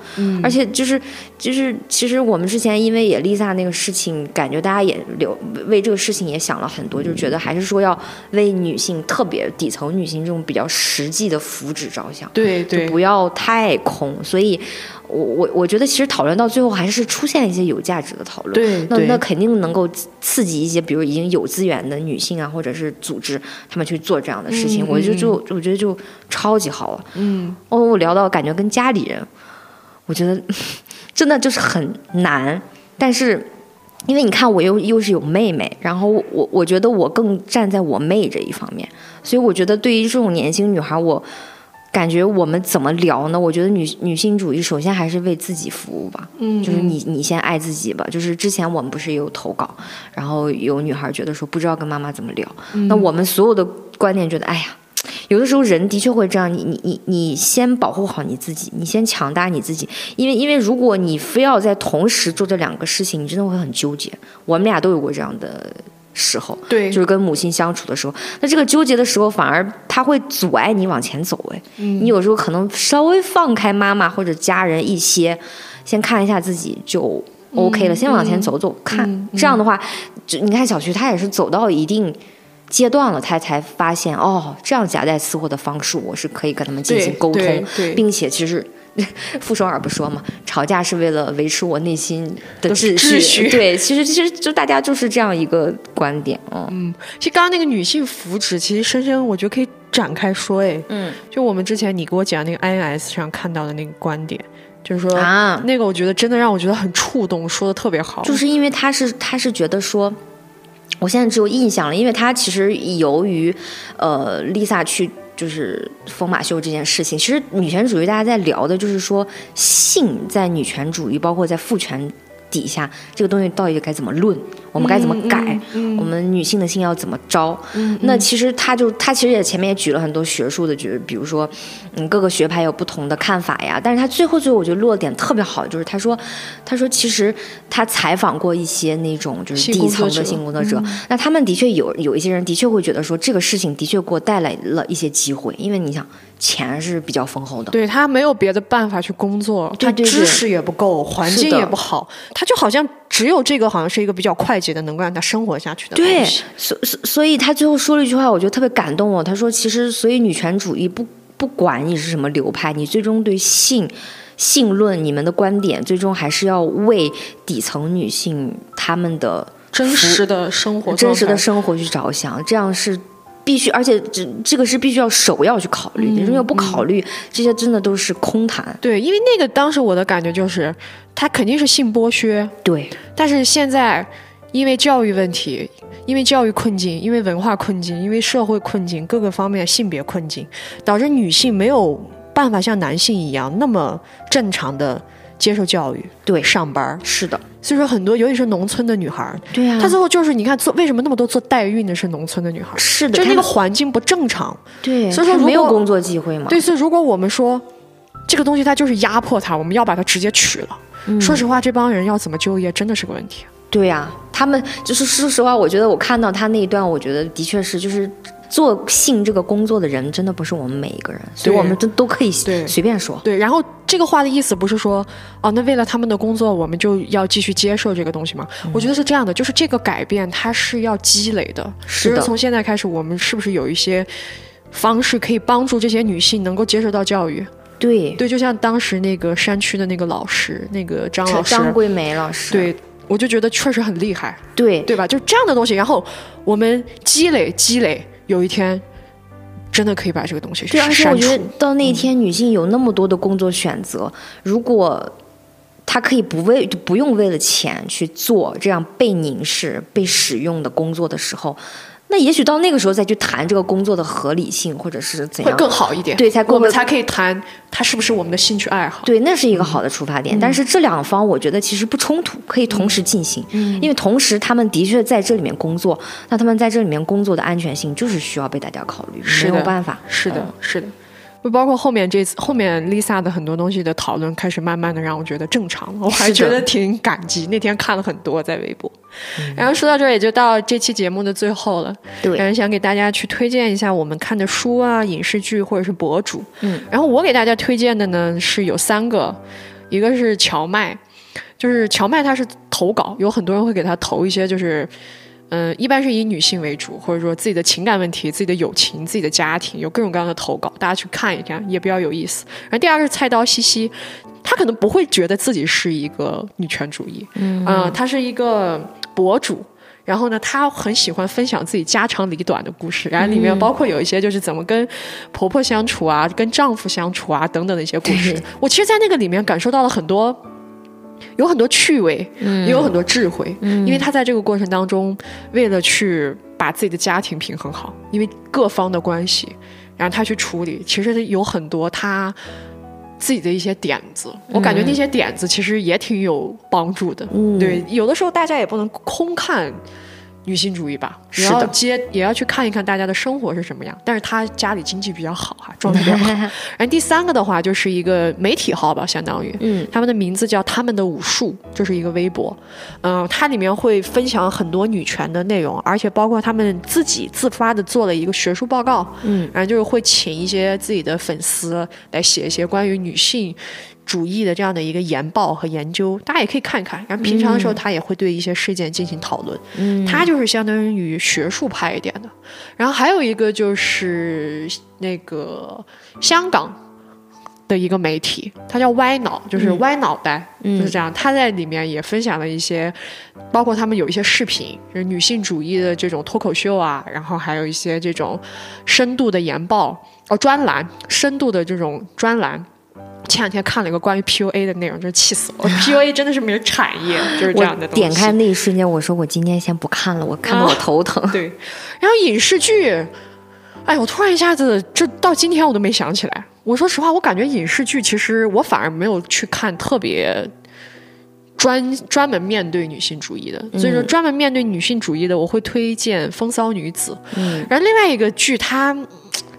而且就是就是其实我们之前因为也 Lisa 那个事情，感觉大家也留为这个事情也想了很多，就是觉得还是说要为女性，特别底层女性这种比较实际的福祉着想，对对，不要太空，所以。我我我觉得其实讨论到最后还是出现一些有价值的讨论，对，那那肯定能够刺激一些，比如已经有资源的女性啊，或者是组织，他们去做这样的事情，我就就我觉得就超级好了。嗯，哦，我聊到感觉跟家里人，我觉得 真的就是很难，但是因为你看我又又是有妹妹，然后我我觉得我更站在我妹这一方面，所以我觉得对于这种年轻女孩，我。感觉我们怎么聊呢？我觉得女女性主义首先还是为自己服务吧，嗯，就是你你先爱自己吧。就是之前我们不是也有投稿，然后有女孩觉得说不知道跟妈妈怎么聊，那我们所有的观点觉得，哎呀，有的时候人的确会这样，你你你你先保护好你自己，你先强大你自己，因为因为如果你非要在同时做这两个事情，你真的会很纠结。我们俩都有过这样的。时候，对，就是跟母亲相处的时候，那这个纠结的时候，反而他会阻碍你往前走。哎，你有时候可能稍微放开妈妈或者家人一些，先看一下自己就 OK 了，先往前走走看。这样的话，就你看小徐，他也是走到一定阶段了，他才发现哦，这样夹带私货的方式，我是可以跟他们进行沟通，并且其实。傅首尔不说嘛，吵架是为了维持我内心的秩序。对，其实其实就大家就是这样一个观点。嗯，其实刚刚那个女性福祉，其实深深我觉得可以展开说。哎，嗯，就我们之前你给我讲那个 INS 上看到的那个观点，就是说啊，那个我觉得真的让我觉得很触动，说的特别好。就是因为他是他是觉得说，我现在只有印象了，因为他其实由于呃，Lisa 去。就是疯马秀这件事情，其实女权主义大家在聊的就是说，性在女权主义，包括在父权。底下这个东西到底该怎么论？我们该怎么改？我们女性的性要怎么招？那其实他就他其实也前面也举了很多学术的，就是比如说，嗯，各个学派有不同的看法呀。但是他最后最后我觉得落点特别好，就是他说，他说其实他采访过一些那种就是底层的性工作者，那他们的确有有一些人的确会觉得说这个事情的确给我带来了一些机会，因为你想。钱是比较丰厚的，对他没有别的办法去工作，他知识也不够，环境也不好，他就好像只有这个，好像是一个比较快捷的，能够让他生活下去的对，所所所以，他最后说了一句话，我觉得特别感动哦。他说：“其实，所以女权主义不不管你是什么流派，你最终对性性论你们的观点，最终还是要为底层女性她们的真实的生活、真实的生活去着想，这样是。”必须，而且这这个是必须要首要去考虑。你如果不考虑，这些真的都是空谈。对，因为那个当时我的感觉就是，他肯定是性剥削。对，但是现在因为教育问题，因为教育困境，因为文化困境，因为社会困境，各个方面性别困境，导致女性没有办法像男性一样那么正常的接受教育，对，上班。是的。所以说很多，尤其是农村的女孩，对呀，她最后就是你看做为什么那么多做代孕的是农村的女孩？是的，就那个环境不正常。对，所以说没有工作机会嘛。对，所以如果我们说这个东西它就是压迫她，我们要把它直接取了。说实话，这帮人要怎么就业真的是个问题。对呀，他们就是说实话，我觉得我看到他那一段，我觉得的确是就是。做性这个工作的人真的不是我们每一个人，所以我们都都可以随便说。对，然后这个话的意思不是说，哦，那为了他们的工作，我们就要继续接受这个东西吗？我觉得是这样的，就是这个改变它是要积累的。是的。从现在开始，我们是不是有一些方式可以帮助这些女性能够接受到教育？对，对，就像当时那个山区的那个老师，那个张老师，张桂梅老师，对我就觉得确实很厉害。对，对吧？就这样的东西，然后我们积累积累。有一天，真的可以把这个东西对，而且我觉得到那一天，女性有那么多的工作选择，如果她可以不为不用为了钱去做这样被凝视、被使用的工作的时候。那也许到那个时候再去谈这个工作的合理性，或者是怎样，会更好一点。对，才我们才可以谈它是不是我们的兴趣爱好。对，那是一个好的出发点。但是这两方我觉得其实不冲突，可以同时进行。嗯，因为同时他们的确在这里面工作，那他们在这里面工作的安全性就是需要被大家考虑，没有办法。是的，是的。就包括后面这次后面 Lisa 的很多东西的讨论，开始慢慢的让我觉得正常了，我还觉得挺感激。那天看了很多在微博，然后说到这儿也就到这期节目的最后了。对，然后想给大家去推荐一下我们看的书啊、影视剧或者是博主。嗯，然后我给大家推荐的呢是有三个，一个是乔麦，就是乔麦他是投稿，有很多人会给他投一些就是。嗯，一般是以女性为主，或者说自己的情感问题、自己的友情、自己的家庭，有各种各样的投稿，大家去看一看也比较有意思。然后第二个是菜刀西西，她可能不会觉得自己是一个女权主义，嗯，他是一个博主，然后呢，她很喜欢分享自己家长里短的故事，然后里面包括有一些就是怎么跟婆婆相处啊、跟丈夫相处啊等等的一些故事。我其实，在那个里面感受到了很多。有很多趣味，也有很多智慧，因为他在这个过程当中，为了去把自己的家庭平衡好，因为各方的关系，然后他去处理，其实有很多他自己的一些点子，我感觉那些点子其实也挺有帮助的。对，有的时候大家也不能空看。女性主义吧，也要接，也要去看一看大家的生活是什么样。但是她家里经济比较好哈，状态比较好。然后第三个的话，就是一个媒体号吧，相当于，嗯，他们的名字叫他们的武术，就是一个微博，嗯，它里面会分享很多女权的内容，而且包括他们自己自发的做了一个学术报告，嗯，然后就是会请一些自己的粉丝来写一些关于女性。主义的这样的一个研报和研究，大家也可以看一看。然后平常的时候，他也会对一些事件进行讨论。嗯，他就是相当于学术派一点的。然后还有一个就是那个香港的一个媒体，他叫歪脑，就是歪脑袋，就是这样。他在里面也分享了一些，包括他们有一些视频，就是女性主义的这种脱口秀啊，然后还有一些这种深度的研报哦专栏，深度的这种专栏。前两天看了一个关于 PUA 的内容，真是气死我！PUA 真的是没产业，就是这样的东西。点开那一瞬间，我说我今天先不看了，我看得我头疼。对，然后影视剧，哎，我突然一下子，这到今天我都没想起来。我说实话，我感觉影视剧其实我反而没有去看特别专专门面对女性主义的，所以说专门面对女性主义的，我会推荐《风骚女子》。嗯，然后另外一个剧它。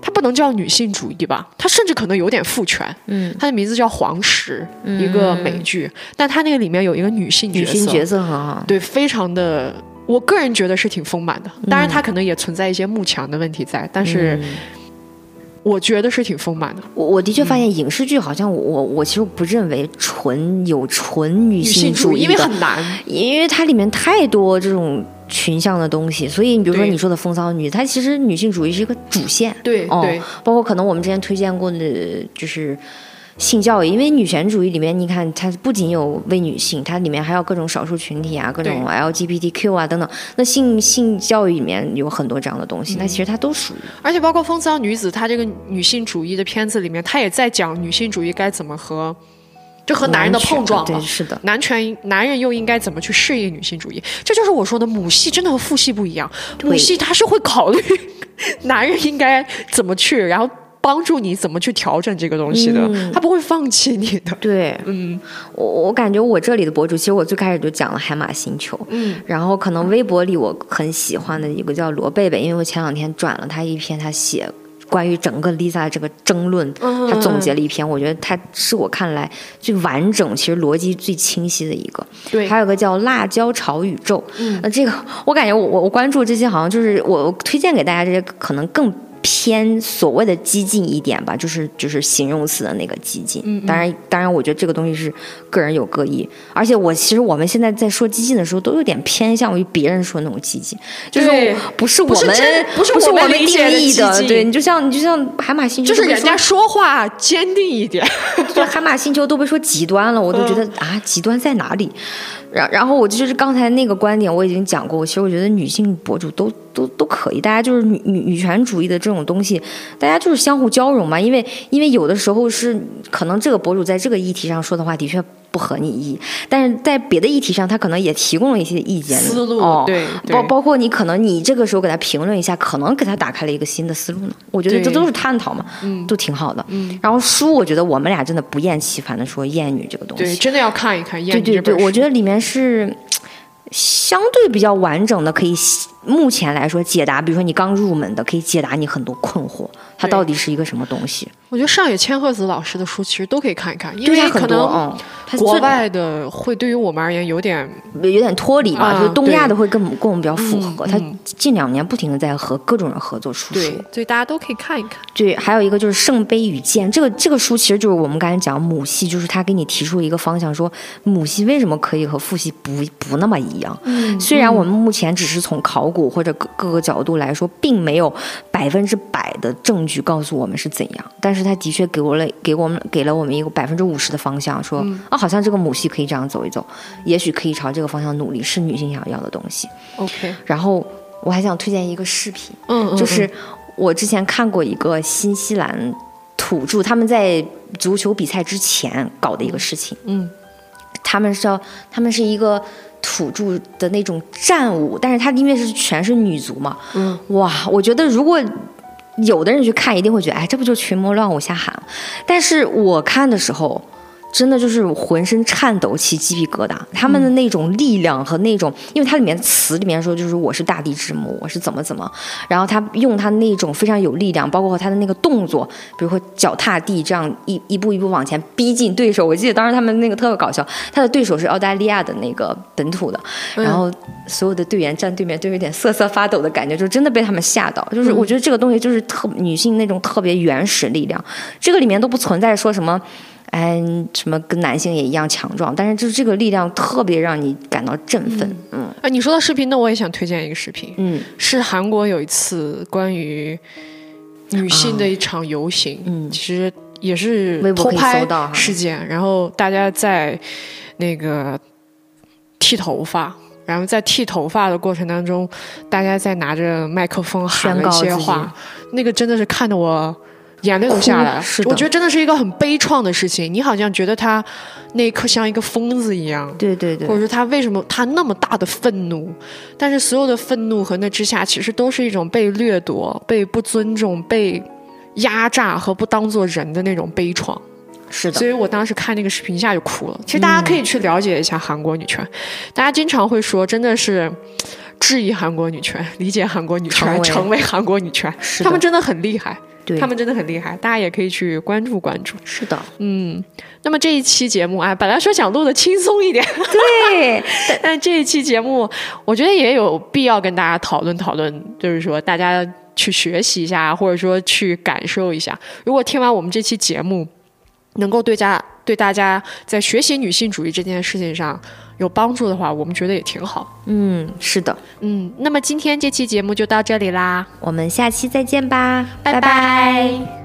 它不能叫女性主义吧？它甚至可能有点父权。嗯，它的名字叫《黄石》，一个美剧，但它那个里面有一个女性角色，女性角色很好，对，非常的，我个人觉得是挺丰满的。当然，它可能也存在一些幕墙的问题在，但是我觉得是挺丰满的。我我的确发现影视剧好像我我其实不认为纯有纯女性主义，因为很难，因为它里面太多这种。群像的东西，所以你比如说你说的风骚女，她其实女性主义是一个主线，对，对，包括可能我们之前推荐过的，就是性教育，因为女权主义里面，你看它不仅有为女性，它里面还有各种少数群体啊，各种 LGBTQ 啊等等，那性性教育里面有很多这样的东西，那其实它都属于，而且包括风骚女子，她这个女性主义的片子里面，她也在讲女性主义该怎么和。就和男人的碰撞对，是的，男权男人又应该怎么去适应女性主义？这就是我说的母系真的和父系不一样。母系他是会考虑 男人应该怎么去，然后帮助你怎么去调整这个东西的，他不会放弃你的。对，嗯，我我感觉我这里的博主，其实我最开始就讲了海马星球，嗯，然后可能微博里我很喜欢的一个叫罗贝贝，因为我前两天转了他一篇，他写关于整个 Lisa 的这个争论，他总结了一篇，我觉得他是我看来最完整，其实逻辑最清晰的一个。对，还有个叫辣椒炒宇宙，那这个我感觉我我我关注这些，好像就是我推荐给大家这些可能更。偏所谓的激进一点吧，就是就是形容词的那个激进。嗯，当然当然，我觉得这个东西是个人有各异。而且我其实我们现在在说激进的时候，都有点偏向于别人说那种激进，就是不是我们不是我们定义的。对你就像你就像海马星球，就是人家说话坚定一点。对海马星球都被说极端了，我都觉得啊，极端在哪里？然然后我就是刚才那个观点我已经讲过，其实我觉得女性博主都都都可以，大家就是女女女权主义的这种东西，大家就是相互交融嘛，因为因为有的时候是可能这个博主在这个议题上说的话的确。不合你意，但是在别的议题上，他可能也提供了一些意见。思路，对，包包括你可能你这个时候给他评论一下，可能给他打开了一个新的思路呢。我觉得这都是探讨嘛，嗯，都挺好的。嗯，然后书，我觉得我们俩真的不厌其烦的说厌女这个东西，对，真的要看一看厌女。对对对，我觉得里面是相对比较完整的，可以目前来说解答，比如说你刚入门的，可以解答你很多困惑，它到底是一个什么东西。我觉得上野千鹤子老师的书其实都可以看一看，因为可能国外的会对于我们而言有点有点脱离嘛，就东亚的会跟跟我们比较符合。他近两年不停的在和各种人合作出书，所以大家都可以看一看。对，还有一个就是《圣杯与剑》这个这个书，其实就是我们刚才讲母系，就是他给你提出一个方向，说母系为什么可以和父系不不那么一样。嗯，虽然我们目前只是从考古或者各各个角度来说，并没有百分之百的证据告诉我们是怎样，但是。他的确给我了，给我们给了我们一个百分之五十的方向，说啊，好像这个母系可以这样走一走，也许可以朝这个方向努力，是女性想要的东西。OK，然后我还想推荐一个视频，嗯，就是我之前看过一个新西兰土著他们在足球比赛之前搞的一个事情，嗯，他们是要他们是一个土著的那种战舞，但是他因为是全是女足嘛，嗯，哇，我觉得如果。有的人去看一定会觉得，哎，这不就群魔乱舞瞎喊？但是我看的时候。真的就是浑身颤抖起鸡皮疙瘩，他们的那种力量和那种，因为它里面词里面说就是我是大地之母，我是怎么怎么，然后他用他那种非常有力量，包括他的那个动作，比如说脚踏地这样一一步一步往前逼近对手。我记得当时他们那个特别搞笑，他的对手是澳大利亚的那个本土的，然后所有的队员站对面都有点瑟瑟发抖的感觉，就真的被他们吓到。就是我觉得这个东西就是特女性那种特别原始力量，这个里面都不存在说什么。哎，什么跟男性也一样强壮，但是就是这个力量特别让你感到振奋。嗯，哎，你说到视频，那我也想推荐一个视频。嗯，是韩国有一次关于女性的一场游行，嗯，其实也是偷拍事件，然后大家在那个剃头发，然后在剃头发的过程当中，大家在拿着麦克风喊了一些话，那个真的是看得我。眼泪都下来了。是的，我觉得真的是一个很悲怆的事情。你好像觉得他那一刻像一个疯子一样，对对对，或者说他为什么他那么大的愤怒？但是所有的愤怒和那之下，其实都是一种被掠夺、被不尊重、被压榨和不当做人的那种悲怆。是的，所以我当时看那个视频一下就哭了。其实大家可以去了解一下韩国女权，大家经常会说，真的是质疑韩国女权、理解韩国女权、成为韩国女权，他们真的很厉害。他们真的很厉害，大家也可以去关注关注。是的，嗯，那么这一期节目啊，本来说想录的轻松一点，对，但这一期节目，我觉得也有必要跟大家讨论讨论，就是说大家去学习一下，或者说去感受一下。如果听完我们这期节目，能够对家对大家在学习女性主义这件事情上。有帮助的话，我们觉得也挺好。嗯，是的，嗯，那么今天这期节目就到这里啦，我们下期再见吧，拜拜。